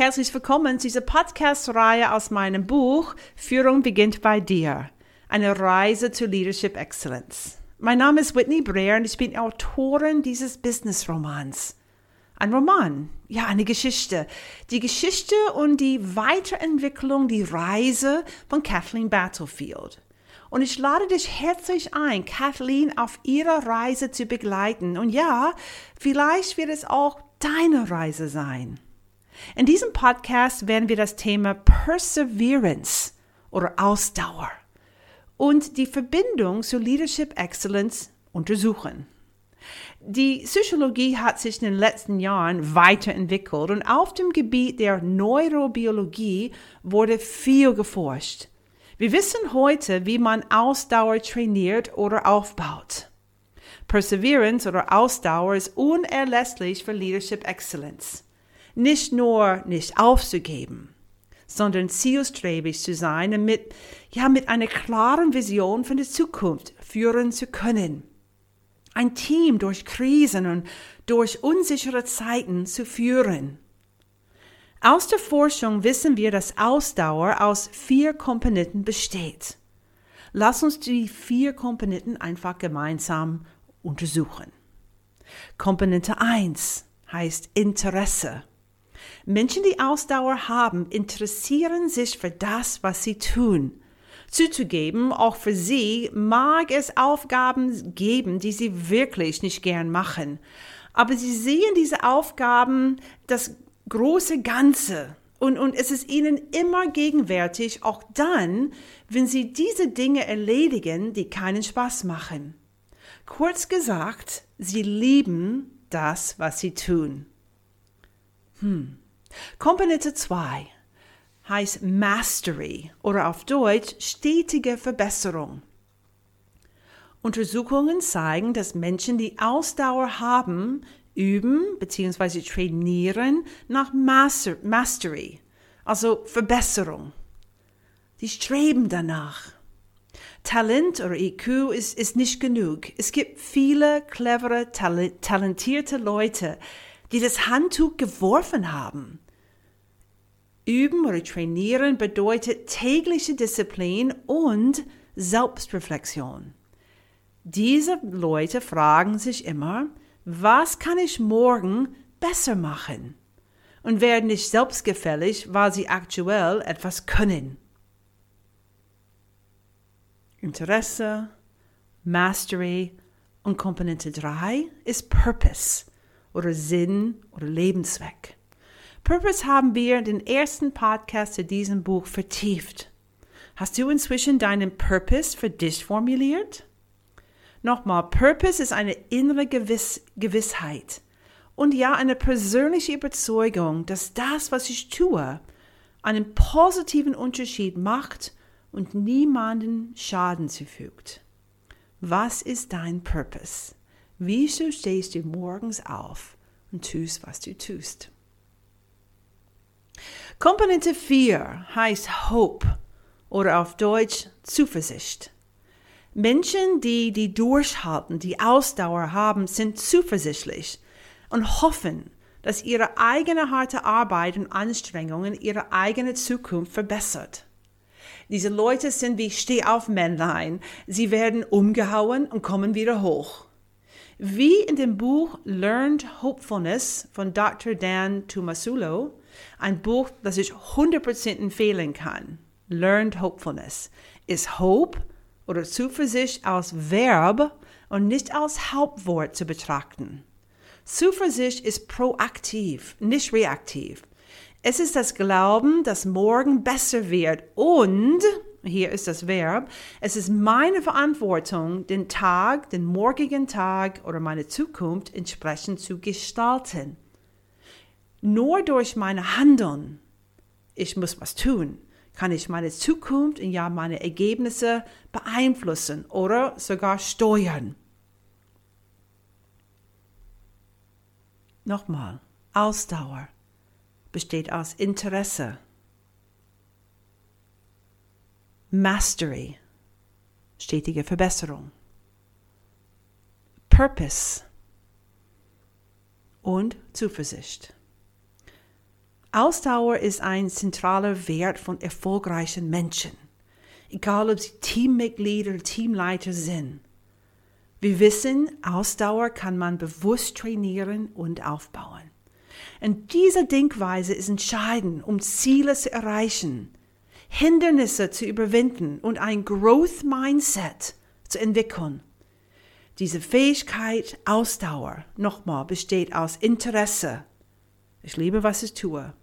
Herzlich willkommen zu dieser Podcast-Reihe aus meinem Buch Führung beginnt bei dir. Eine Reise zu Leadership Excellence. Mein Name ist Whitney Breer und ich bin Autorin dieses Business-Romans. Ein Roman, ja, eine Geschichte. Die Geschichte und die Weiterentwicklung, die Reise von Kathleen Battlefield. Und ich lade dich herzlich ein, Kathleen auf ihrer Reise zu begleiten. Und ja, vielleicht wird es auch deine Reise sein. In diesem Podcast werden wir das Thema Perseverance oder Ausdauer und die Verbindung zu Leadership Excellence untersuchen. Die Psychologie hat sich in den letzten Jahren weiterentwickelt und auf dem Gebiet der Neurobiologie wurde viel geforscht. Wir wissen heute, wie man Ausdauer trainiert oder aufbaut. Perseverance oder Ausdauer ist unerlässlich für Leadership Excellence nicht nur nicht aufzugeben, sondern zielstrebig zu sein und mit, ja, mit einer klaren Vision für die Zukunft führen zu können. Ein Team durch Krisen und durch unsichere Zeiten zu führen. Aus der Forschung wissen wir, dass Ausdauer aus vier Komponenten besteht. Lass uns die vier Komponenten einfach gemeinsam untersuchen. Komponente 1 heißt Interesse. Menschen, die Ausdauer haben, interessieren sich für das, was sie tun. Zuzugeben, auch für sie mag es Aufgaben geben, die sie wirklich nicht gern machen. Aber sie sehen diese Aufgaben, das große Ganze. Und, und es ist ihnen immer gegenwärtig, auch dann, wenn sie diese Dinge erledigen, die keinen Spaß machen. Kurz gesagt, sie lieben das, was sie tun. Hm. Komponente 2 heißt Mastery oder auf Deutsch stetige Verbesserung. Untersuchungen zeigen, dass Menschen, die Ausdauer haben, üben bzw. trainieren nach Master Mastery, also Verbesserung. Die streben danach. Talent oder IQ ist, ist nicht genug. Es gibt viele clevere, talentierte Leute, die das Handtuch geworfen haben. Üben oder trainieren bedeutet tägliche Disziplin und Selbstreflexion. Diese Leute fragen sich immer, was kann ich morgen besser machen? Und werden nicht selbstgefällig, weil sie aktuell etwas können. Interesse, Mastery und Komponente 3 ist Purpose oder Sinn oder Lebenszweck. Purpose haben wir in den ersten Podcast zu diesem Buch vertieft. Hast du inzwischen deinen Purpose für dich formuliert? Nochmal, Purpose ist eine innere Gewiss Gewissheit und ja eine persönliche Überzeugung, dass das, was ich tue, einen positiven Unterschied macht und niemanden Schaden zufügt. Was ist dein Purpose? Wieso stehst du morgens auf und tust, was du tust? Komponente 4 heißt Hope oder auf Deutsch Zuversicht. Menschen, die die durchhalten, die Ausdauer haben, sind zuversichtlich und hoffen, dass ihre eigene harte Arbeit und Anstrengungen ihre eigene Zukunft verbessert. Diese Leute sind wie Stehaufmännlein. Sie werden umgehauen und kommen wieder hoch. Wie in dem Buch Learned Hopefulness von Dr. Dan Tomasulo, ein Buch, das ich 100% empfehlen kann. Learned Hopefulness ist Hope oder Zuversicht als Verb und nicht als Hauptwort zu betrachten. Zuversicht ist proaktiv, nicht reaktiv. Es ist das Glauben, dass morgen besser wird und hier ist das Verb, es ist meine Verantwortung, den Tag, den morgigen Tag oder meine Zukunft entsprechend zu gestalten. Nur durch meine Handeln, ich muss was tun, kann ich meine Zukunft und ja meine Ergebnisse beeinflussen oder sogar steuern. Nochmal, Ausdauer besteht aus Interesse Mastery, stetige Verbesserung. Purpose und Zuversicht. Ausdauer ist ein zentraler Wert von erfolgreichen Menschen, egal ob sie Teammitglieder oder Teamleiter sind. Wir wissen, Ausdauer kann man bewusst trainieren und aufbauen. Und diese Denkweise ist entscheidend, um Ziele zu erreichen, Hindernisse zu überwinden und ein Growth Mindset zu entwickeln. Diese Fähigkeit, Ausdauer, nochmal, besteht aus Interesse. Ich liebe, was ich tue.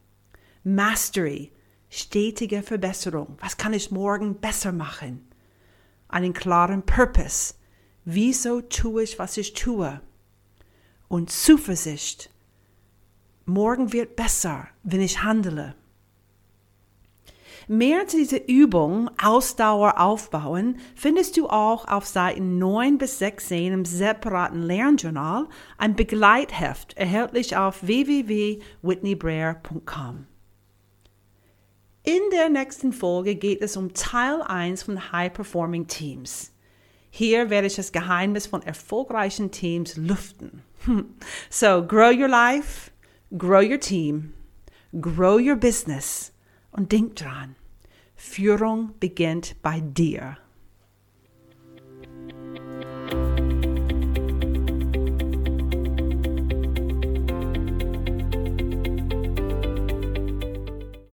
Mastery, stetige Verbesserung. Was kann ich morgen besser machen? Einen klaren Purpose. Wieso tue ich, was ich tue? Und Zuversicht. Morgen wird besser, wenn ich handle. Mehr zu dieser Übung Ausdauer aufbauen findest du auch auf Seiten 9 bis 16 im separaten Lernjournal, ein Begleitheft, erhältlich auf www.whitneybreer.com. In der nächsten Folge geht es um Teil 1 von High Performing Teams. Hier werde ich das Geheimnis von erfolgreichen Teams lüften. So, grow your life, grow your team, grow your business und denk dran, Führung beginnt bei dir.